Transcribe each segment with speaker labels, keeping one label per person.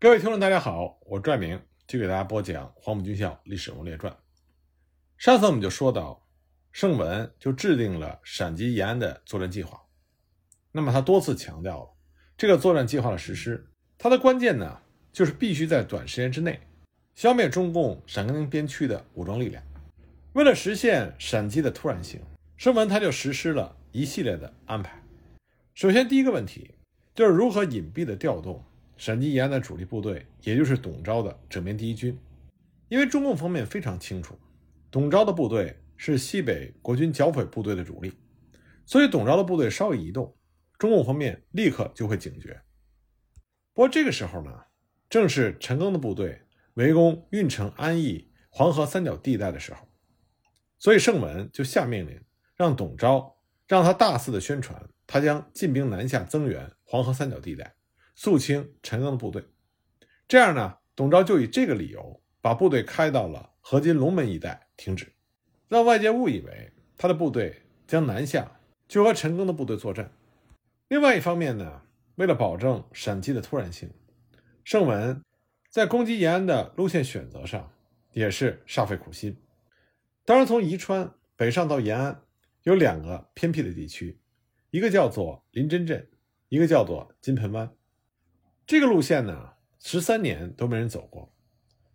Speaker 1: 各位听众，大家好，我拽明，继续给大家播讲《黄埔军校历史人物列传》。上次我们就说到，盛文就制定了陕吉延安的作战计划。那么他多次强调了这个作战计划的实施，它的关键呢，就是必须在短时间之内消灭中共陕甘宁边区的武装力量。为了实现陕击的突然性，盛文他就实施了一系列的安排。首先，第一个问题就是如何隐蔽的调动。陕西延安的主力部队，也就是董钊的整编第一军，因为中共方面非常清楚，董钊的部队是西北国军剿匪部队的主力，所以董钊的部队稍一移动，中共方面立刻就会警觉。不过这个时候呢，正是陈赓的部队围攻运城、安义、黄河三角地带的时候，所以盛文就下命令，让董钊让他大肆的宣传，他将进兵南下增援黄河三角地带。肃清陈赓的部队，这样呢，董钊就以这个理由把部队开到了河津龙门一带停止，让外界误以为他的部队将南下，去和陈赓的部队作战。另外一方面呢，为了保证陕击的突然性，盛文在攻击延安的路线选择上也是煞费苦心。当然，从宜川北上到延安有两个偏僻的地区，一个叫做临真镇，一个叫做金盆湾。这个路线呢，十三年都没人走过。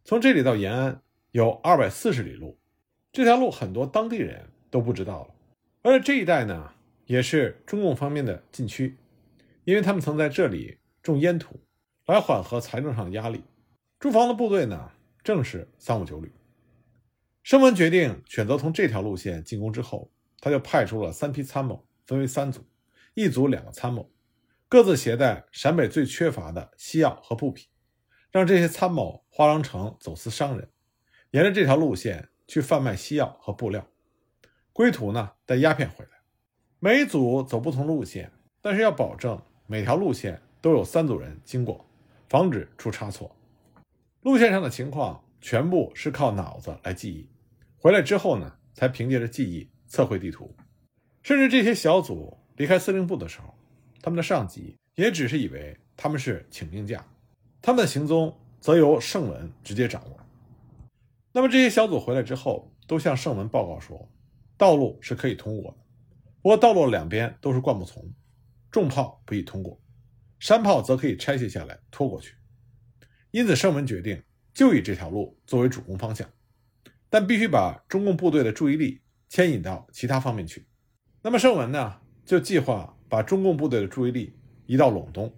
Speaker 1: 从这里到延安有二百四十里路，这条路很多当地人都不知道了。而这一带呢，也是中共方面的禁区，因为他们曾在这里种烟土，来缓和财政上的压力。驻防的部队呢，正是三五九旅。声文决定选择从这条路线进攻之后，他就派出了三批参谋，分为三组，一组两个参谋。各自携带陕北最缺乏的西药和布匹，让这些参谋化妆成走私商人，沿着这条路线去贩卖西药和布料，归途呢带鸦片回来。每组走不同路线，但是要保证每条路线都有三组人经过，防止出差错。路线上的情况全部是靠脑子来记忆，回来之后呢，才凭借着记忆测绘地图。甚至这些小组离开司令部的时候。他们的上级也只是以为他们是请病假，他们的行踪则由盛文直接掌握。那么这些小组回来之后，都向盛文报告说，道路是可以通过的，不过道路两边都是灌木丛，重炮不宜通过，山炮则可以拆卸下来拖过去。因此，盛文决定就以这条路作为主攻方向，但必须把中共部队的注意力牵引到其他方面去。那么盛文呢，就计划。把中共部队的注意力移到陇东。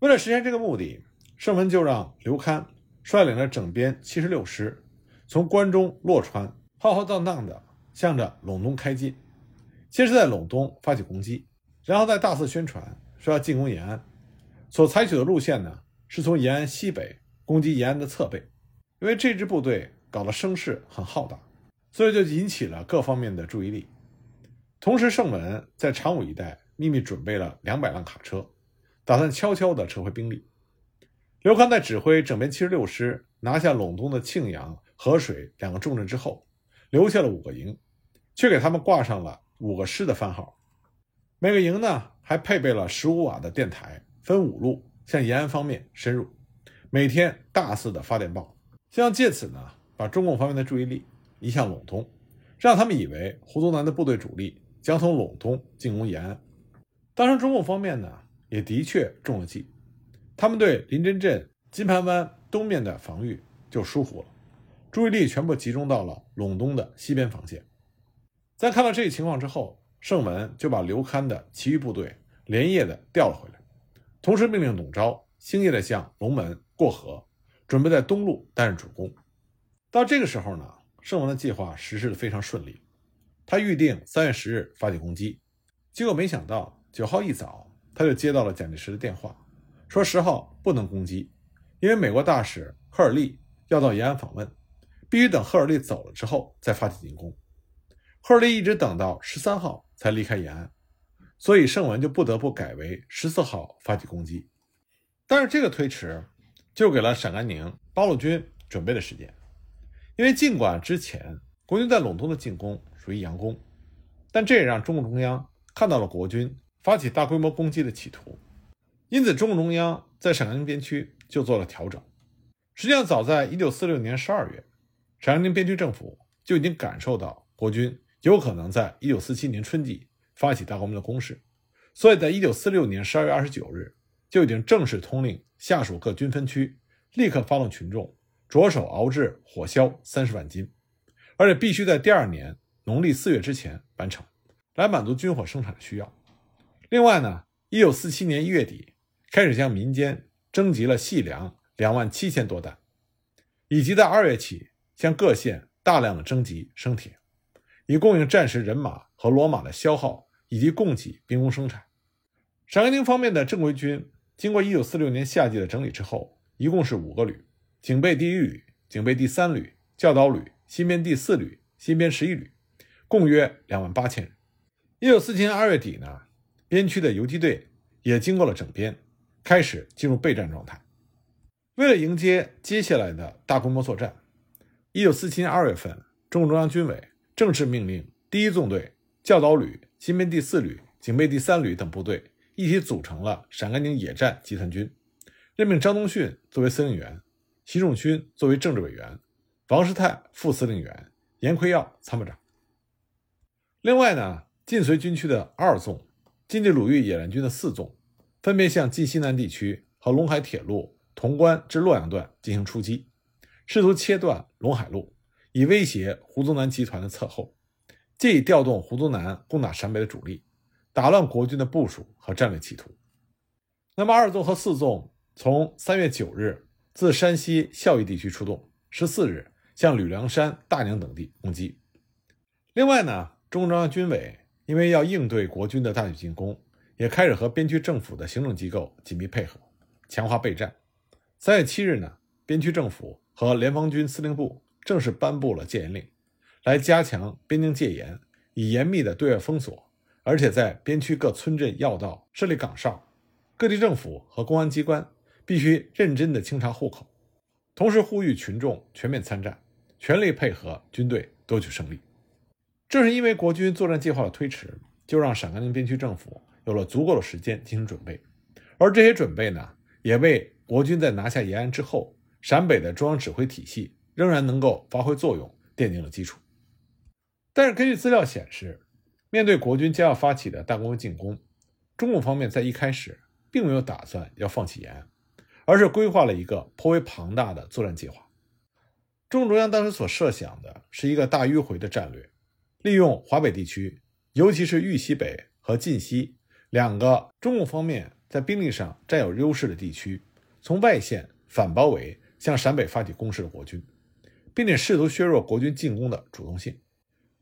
Speaker 1: 为了实现这个目的，盛文就让刘戡率领着整编七十六师，从关中洛川浩浩荡荡地向着陇东开进。先是在陇东发起攻击，然后再大肆宣传说要进攻延安。所采取的路线呢，是从延安西北攻击延安的侧背。因为这支部队搞得声势很浩大，所以就引起了各方面的注意力。同时，盛文在长武一带。秘密准备了两百辆卡车，打算悄悄地撤回兵力。刘康在指挥整编七十六师拿下陇东的庆阳、河水两个重镇之后，留下了五个营，却给他们挂上了五个师的番号。每个营呢，还配备了十五瓦的电台，分五路向延安方面深入，每天大肆的发电报，希望借此呢，把中共方面的注意力移向陇东，让他们以为胡宗南的部队主力将从陇东进攻延安。当时中共方面呢，也的确中了计，他们对临真镇、金盘湾东面的防御就疏忽了，注意力全部集中到了陇东的西边防线。在看到这一情况之后，盛文就把刘戡的其余部队连夜的调了回来，同时命令董钊星夜的向龙门过河，准备在东路担任主攻。到这个时候呢，盛文的计划实施的非常顺利，他预定三月十日发起攻击，结果没想到。九号一早，他就接到了蒋介石的电话，说十号不能攻击，因为美国大使赫尔利要到延安访问，必须等赫尔利走了之后再发起进攻。赫尔利一直等到十三号才离开延安，所以盛文就不得不改为十四号发起攻击。但是这个推迟就给了陕甘宁八路军准备的时间，因为尽管之前国军在陇东的进攻属于佯攻，但这也让中共中央看到了国军。发起大规模攻击的企图，因此，中共中央在陕甘宁边区就做了调整。实际上，早在1946年12月，陕甘宁边区政府就已经感受到国军有可能在1947年春季发起大规模的攻势，所以在1946年12月29日就已经正式通令下属各军分区立刻发动群众，着手熬制火硝30万斤，而且必须在第二年农历四月之前完成，来满足军火生产的需要。另外呢，1947年1月底开始向民间征集了细粮。两万七千多担，以及在二月起向各县大量的征集生铁，以供应战时人马和骡马的消耗，以及供给兵工生产。陕甘宁方面的正规军经过一九四六年夏季的整理之后，一共是五个旅：警备第一旅、警备第三旅、教导旅、新编第四旅、新编十一旅，共约两万八千人。一九四七年二月底呢，边区的游击队也经过了整编，开始进入备战状态。为了迎接接下来的大规模作战，一九四七年二月份，中共中央军委正式命令第一纵队、教导旅、新编第四旅、警备第三旅等部队一起组成了陕甘宁野战集团军，任命张宗逊作为司令员，习仲勋作为政治委员，王世泰副司令员，严奎耀参谋长。另外呢，晋绥军区的二纵、晋冀鲁豫野战军的四纵，分别向晋西南地区和陇海铁路。潼关至洛阳段进行出击，试图切断陇海路，以威胁胡宗南集团的侧后，借以调动胡宗南攻打陕北的主力，打乱国军的部署和战略企图。那么二纵和四纵从三月九日自山西孝义地区出动，十四日向吕梁山、大宁等地攻击。另外呢，中共中央军委因为要应对国军的大举进攻，也开始和边区政府的行政机构紧密配合，强化备战。三月七日呢，边区政府和联防军司令部正式颁布了戒严令，来加强边境戒严，以严密的对外封锁，而且在边区各村镇要道设立岗哨，各地政府和公安机关必须认真的清查户口，同时呼吁群众全面参战，全力配合军队夺取胜利。正是因为国军作战计划的推迟，就让陕甘宁边区政府有了足够的时间进行准备，而这些准备呢，也为。国军在拿下延安之后，陕北的中央指挥体系仍然能够发挥作用，奠定了基础。但是，根据资料显示，面对国军将要发起的大规模进攻，中共方面在一开始并没有打算要放弃延安，而是规划了一个颇为庞大的作战计划。中共中央当时所设想的是一个大迂回的战略，利用华北地区，尤其是豫西北和晋西两个中共方面在兵力上占有优势的地区。从外线反包围向陕北发起攻势的国军，并且试图削弱国军进攻的主动性，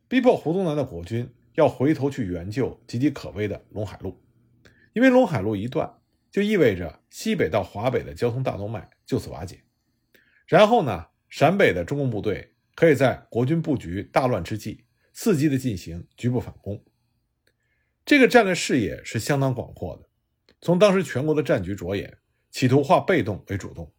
Speaker 1: 逼迫胡宗南的国军要回头去援救岌岌可危的陇海路，因为陇海路一断，就意味着西北到华北的交通大动脉就此瓦解。然后呢，陕北的中共部队可以在国军布局大乱之际，伺机的进行局部反攻。这个战略视野是相当广阔的，从当时全国的战局着眼。企图化被动为主动。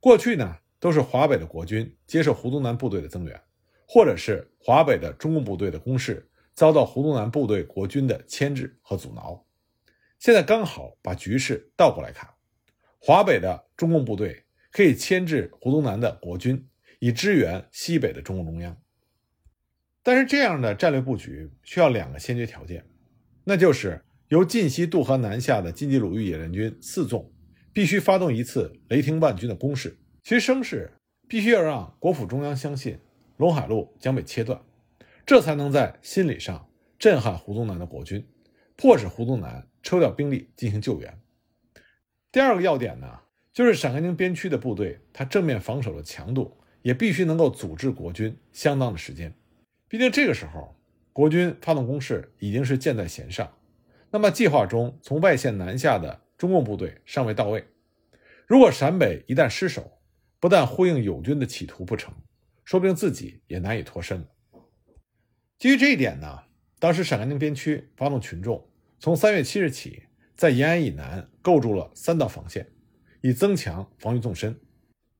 Speaker 1: 过去呢，都是华北的国军接受胡宗南部队的增援，或者是华北的中共部队的攻势遭到胡宗南部队国军的牵制和阻挠。现在刚好把局势倒过来看，华北的中共部队可以牵制胡宗南的国军，以支援西北的中共中央。但是这样的战略布局需要两个先决条件，那就是由晋西渡河南下的晋冀鲁豫野战军四纵。必须发动一次雷霆万钧的攻势，其声势必须要让国府中央相信陇海路将被切断，这才能在心理上震撼胡宗南的国军，迫使胡宗南抽调兵力进行救援。第二个要点呢，就是陕甘宁边区的部队，它正面防守的强度也必须能够阻滞国军相当的时间。毕竟这个时候国军发动攻势已经是箭在弦上，那么计划中从外线南下的。中共部队尚未到位，如果陕北一旦失守，不但呼应友军的企图不成，说不定自己也难以脱身了。基于这一点呢，当时陕甘宁边区发动群众，从三月七日起，在延安以南构筑了三道防线，以增强防御纵深。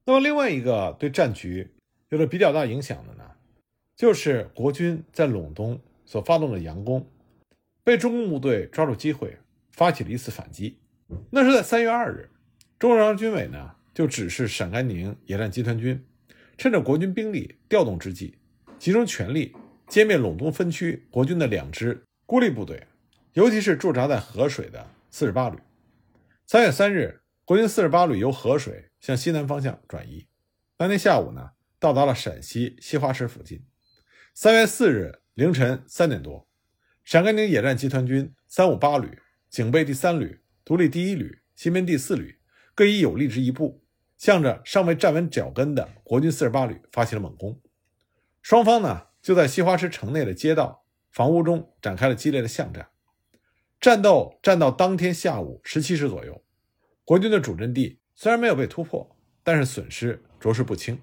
Speaker 1: 那么另外一个对战局有着比较大影响的呢，就是国军在陇东所发动的佯攻，被中共部队抓住机会，发起了一次反击。那是在三月二日，中央军委呢就指示陕甘宁野战集团军，趁着国军兵力调动之际，集中全力歼灭陇东分区国军的两支孤立部队，尤其是驻扎在河水的四十八旅。三月三日，国军四十八旅由河水向西南方向转移，当天下午呢到达了陕西西华池附近。三月四日凌晨三点多，陕甘宁野战集团军三五八旅、警备第三旅。独立第一旅、新编第四旅各以有力之一部，向着尚未站稳脚跟的国军四十八旅发起了猛攻。双方呢就在西花池城内的街道、房屋中展开了激烈的巷战。战斗战到当天下午十七时左右，国军的主阵地虽然没有被突破，但是损失着实不轻。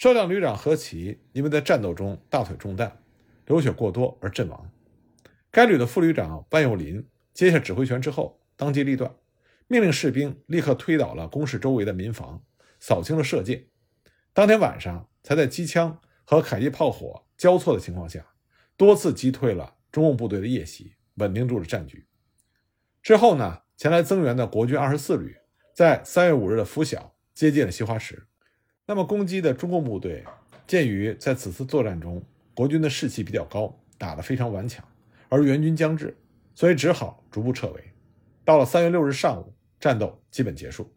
Speaker 1: 少将旅长何奇因为在战斗中大腿中弹，流血过多而阵亡。该旅的副旅长万有林接下指挥权之后。当机立断，命令士兵立刻推倒了工事周围的民房，扫清了射界。当天晚上，才在机枪和迫击炮火交错的情况下，多次击退了中共部队的夜袭，稳定住了战局。之后呢，前来增援的国军二十四旅在三月五日的拂晓接近了西花池。那么攻击的中共部队，鉴于在此次作战中国军的士气比较高，打得非常顽强，而援军将至，所以只好逐步撤围。到了三月六日上午，战斗基本结束。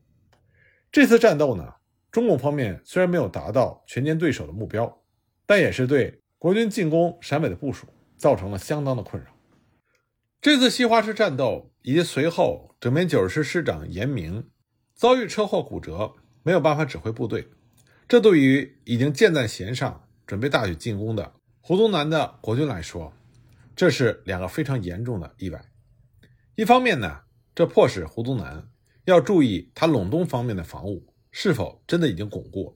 Speaker 1: 这次战斗呢，中共方面虽然没有达到全歼对手的目标，但也是对国军进攻陕北的部署造成了相当的困扰。这次西花池战斗以及随后整编九十师师长严明遭遇车祸骨折，没有办法指挥部队，这对于已经箭在弦上准备大举进攻的胡宗南的国军来说，这是两个非常严重的意外。一方面呢。这迫使胡宗南要注意他陇东方面的防务是否真的已经巩固。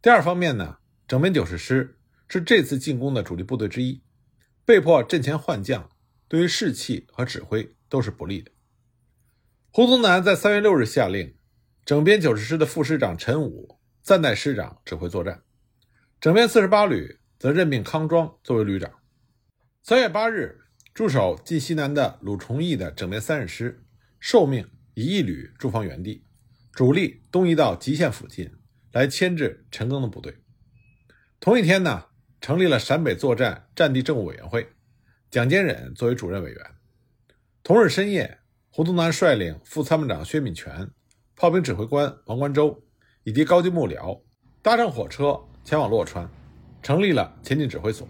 Speaker 1: 第二方面呢，整编九十师是这次进攻的主力部队之一，被迫阵前换将，对于士气和指挥都是不利的。胡宗南在三月六日下令，整编九十师的副师长陈武暂代师长指挥作战，整编四十八旅则任命康庄作为旅长。三月八日，驻守晋西南的鲁崇义的整编三十师。受命以一旅驻防原地，主力东移到极限附近来牵制陈赓的部队。同一天呢，成立了陕北作战战地政务委员会，蒋坚忍作为主任委员。同日深夜，胡宗南率领副参谋长薛敏全、炮兵指挥官王关周以及高级幕僚搭乘火车前往洛川，成立了前进指挥所。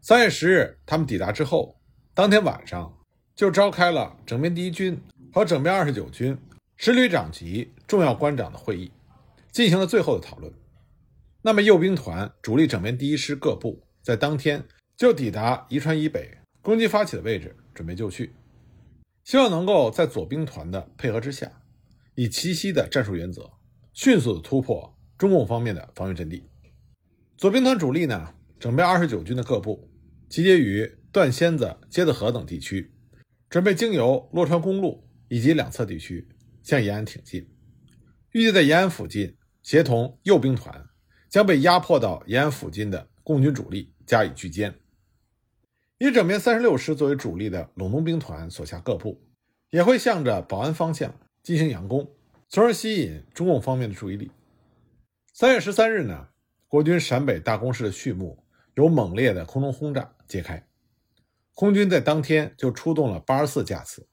Speaker 1: 三月十日，他们抵达之后，当天晚上。就召开了整编第一军和整编二十九军师旅长级重要官长的会议，进行了最后的讨论。那么右兵团主力整编第一师各部在当天就抵达宜川以北攻击发起的位置，准备就绪，希望能够在左兵团的配合之下，以奇袭的战术原则，迅速的突破中共方面的防御阵地。左兵团主力呢，整编二十九军的各部集结于段仙子、街子河等地区。准备经由洛川公路以及两侧地区向延安挺进，预计在延安附近协同右兵团将被压迫到延安附近的共军主力加以聚歼。以整编三十六师作为主力的陇东兵团所辖各部也会向着保安方向进行佯攻，从而吸引中共方面的注意力。三月十三日呢，国军陕北大攻势的序幕由猛烈的空中轰炸揭开。空军在当天就出动了八十四架次，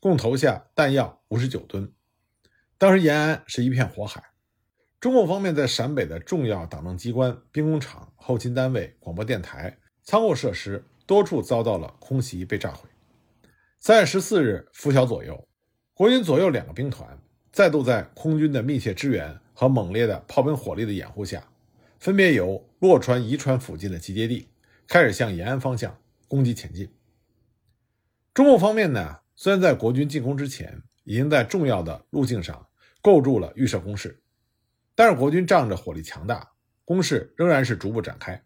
Speaker 1: 共投下弹药五十九吨。当时延安是一片火海，中共方面在陕北的重要党政机关、兵工厂、后勤单位、广播电台、仓库设施多处遭到了空袭，被炸毁。三月十四日拂晓左右，国军左右两个兵团再度在空军的密切支援和猛烈的炮兵火力的掩护下，分别由洛川、宜川附近的集结地开始向延安方向。攻击前进。中共方面呢，虽然在国军进攻之前，已经在重要的路径上构筑了预设工事，但是国军仗着火力强大，攻势仍然是逐步展开。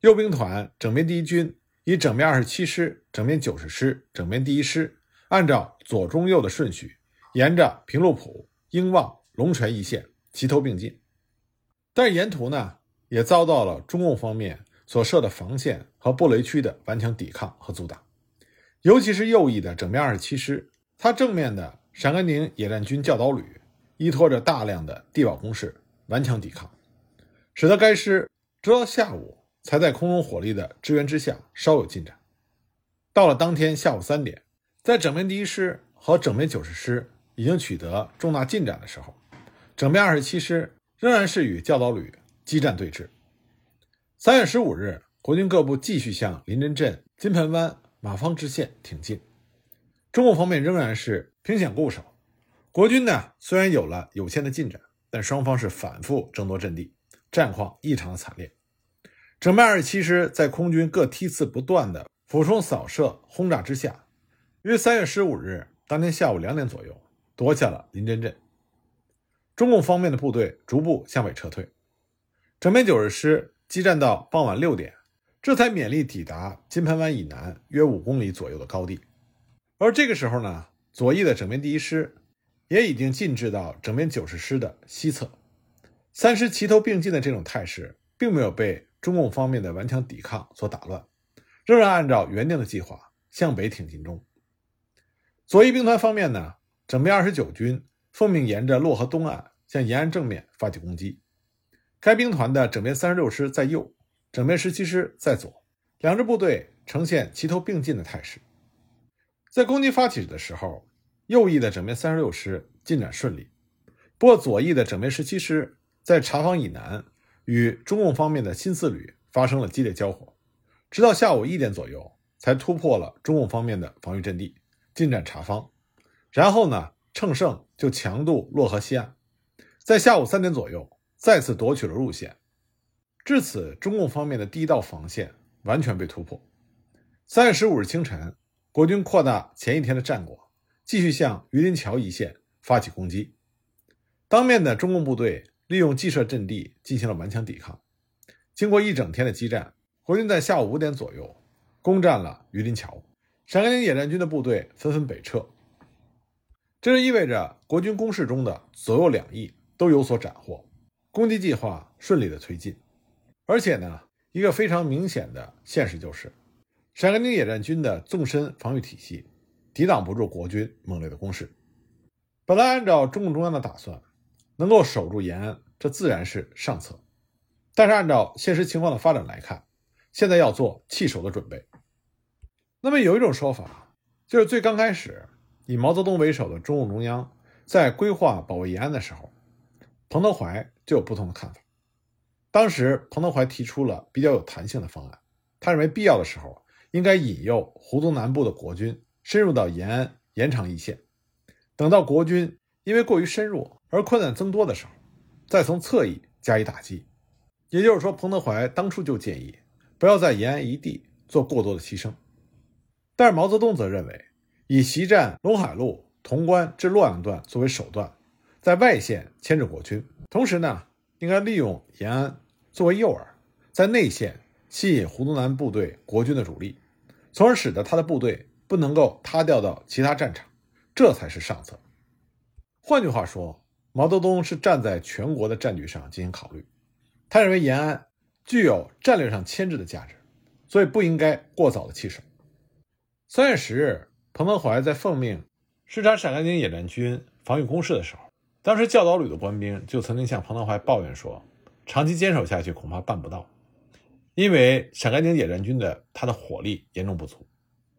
Speaker 1: 右兵团整编第一军以整编二十七师、整编九十师、整编第一师，按照左中右的顺序，沿着平陆浦、英望、龙泉一线齐头并进，但是沿途呢，也遭到了中共方面。所设的防线和布雷区的顽强抵抗和阻挡，尤其是右翼的整编二十七师，它正面的陕甘宁野战军教导旅依托着大量的地堡工事顽强抵抗，使得该师直到下午才在空中火力的支援之下稍有进展。到了当天下午三点，在整编第一师和整编九十师已经取得重大进展的时候，整编二十七师仍然是与教导旅激战对峙。三月十五日，国军各部继续向临真镇、金盆湾、马坊支线挺进，中共方面仍然是凭险固守。国军呢，虽然有了有限的进展，但双方是反复争夺阵地，战况异常的惨烈。整编二十七师在空军各梯次不断的俯冲扫射、轰炸之下，于三月十五日当天下午两点左右夺下了临真镇。中共方面的部队逐步向北撤退，整编九十师激战到傍晚六点，这才勉力抵达金盆湾以南约五公里左右的高地。而这个时候呢，左翼的整编第一师也已经进至到整编九十师的西侧，三师齐头并进的这种态势，并没有被中共方面的顽强抵抗所打乱，仍然按照原定的计划向北挺进中。左翼兵团方面呢，整编二十九军。奉命沿着洛河东岸向延安正面发起攻击。该兵团的整编三十六师在右，整编十七师在左，两支部队呈现齐头并进的态势。在攻击发起的时候，右翼的整编三十六师进展顺利，不过左翼的整编十七师在茶坊以南与中共方面的新四旅发生了激烈交火，直到下午一点左右才突破了中共方面的防御阵地，进展查坊。然后呢？乘胜就强渡洛河西岸，在下午三点左右再次夺取了路线，至此，中共方面的第一道防线完全被突破。三月十五日清晨，国军扩大前一天的战果，继续向榆林桥一线发起攻击。当面的中共部队利用既设阵地进行了顽强抵抗。经过一整天的激战，国军在下午五点左右攻占了榆林桥，陕甘宁野战军的部队纷纷北撤。这就意味着国军攻势中的左右两翼都有所斩获，攻击计划顺利的推进。而且呢，一个非常明显的现实就是，陕甘宁野战军的纵深防御体系抵挡不住国军猛烈的攻势。本来按照中共中央的打算，能够守住延安，这自然是上策。但是按照现实情况的发展来看，现在要做弃守的准备。那么有一种说法，就是最刚开始。以毛泽东为首的中共中央在规划保卫延安的时候，彭德怀就有不同的看法。当时，彭德怀提出了比较有弹性的方案，他认为必要的时候应该引诱胡宗南部的国军深入到延安，延长一线，等到国军因为过于深入而困难增多的时候，再从侧翼加以打击。也就是说，彭德怀当初就建议不要在延安一地做过多的牺牲，但是毛泽东则认为。以袭占陇海路、潼关至洛阳段作为手段，在外线牵制国军，同时呢，应该利用延安作为诱饵，在内线吸引胡宗南部队国军的主力，从而使得他的部队不能够塌掉到其他战场，这才是上策。换句话说，毛泽东是站在全国的战局上进行考虑，他认为延安具有战略上牵制的价值，所以不应该过早的弃守。三月十日。彭德怀在奉命视察陕甘宁野战军防御工事的时候，当时教导旅的官兵就曾经向彭德怀抱怨说：“长期坚守下去，恐怕办不到，因为陕甘宁野战军的他的火力严重不足。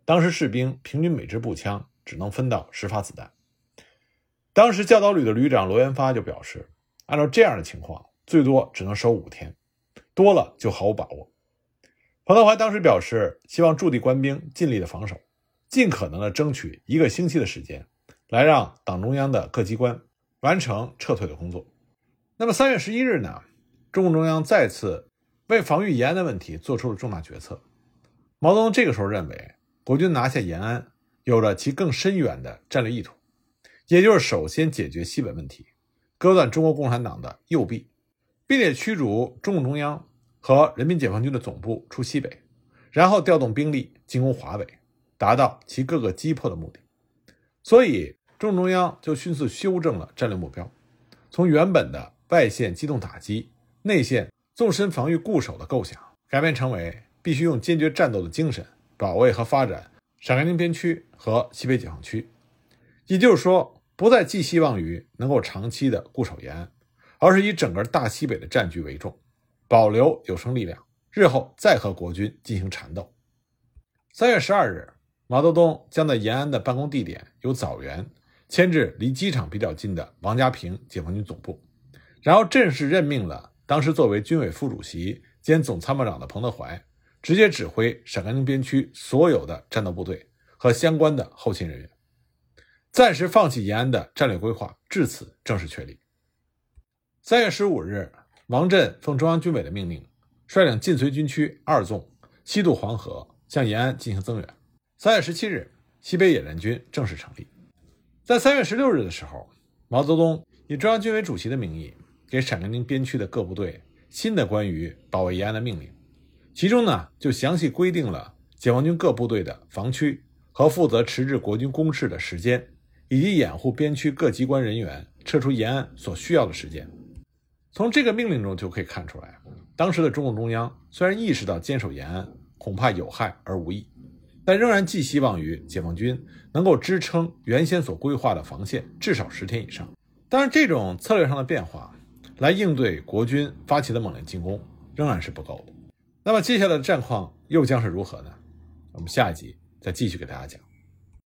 Speaker 1: 当时士兵平均每支步枪只能分到十发子弹。当时教导旅的旅长罗元发就表示，按照这样的情况，最多只能守五天，多了就毫无把握。彭德怀当时表示，希望驻地官兵尽力的防守。”尽可能的争取一个星期的时间，来让党中央的各机关完成撤退的工作。那么三月十一日呢？中共中央再次为防御延安的问题做出了重大决策。毛泽东这个时候认为，国军拿下延安有了其更深远的战略意图，也就是首先解决西北问题，割断中国共产党的右臂，并且驱逐中共中央和人民解放军的总部出西北，然后调动兵力进攻华北。达到其各个击破的目的，所以中共中央就迅速修正了战略目标，从原本的外线机动打击、内线纵深防御固守的构想，改变成为必须用坚决战斗的精神保卫和发展陕甘宁边区和西北解放区。也就是说，不再寄希望于能够长期的固守延安，而是以整个大西北的战局为重，保留有生力量，日后再和国军进行缠斗。三月十二日，毛泽东将在延安的办公地点由枣园迁至离机场比较近的王家坪解放军总部，然后正式任命了当时作为军委副主席兼总参谋长的彭德怀，直接指挥陕甘宁边区所有的战斗部队和相关的后勤人员。暂时放弃延安的战略规划，至此正式确立。三月十五日，王震奉中央军委的命令，率领晋绥军区二纵西渡黄河，向延安进行增援。三月十七日，西北野战军正式成立。在三月十六日的时候，毛泽东以中央军委主席的名义，给陕甘宁边区的各部队新的关于保卫延安的命令，其中呢就详细规定了解放军各部队的防区和负责迟滞国军攻势的时间。以及掩护边区各机关人员撤出延安所需要的时间。从这个命令中就可以看出来，当时的中共中央虽然意识到坚守延安恐怕有害而无益，但仍然寄希望于解放军能够支撑原先所规划的防线至少十天以上。但是，这种策略上的变化来应对国军发起的猛烈进攻仍然是不够的。那么接下来的战况又将是如何呢？我们下一集再继续给大家讲。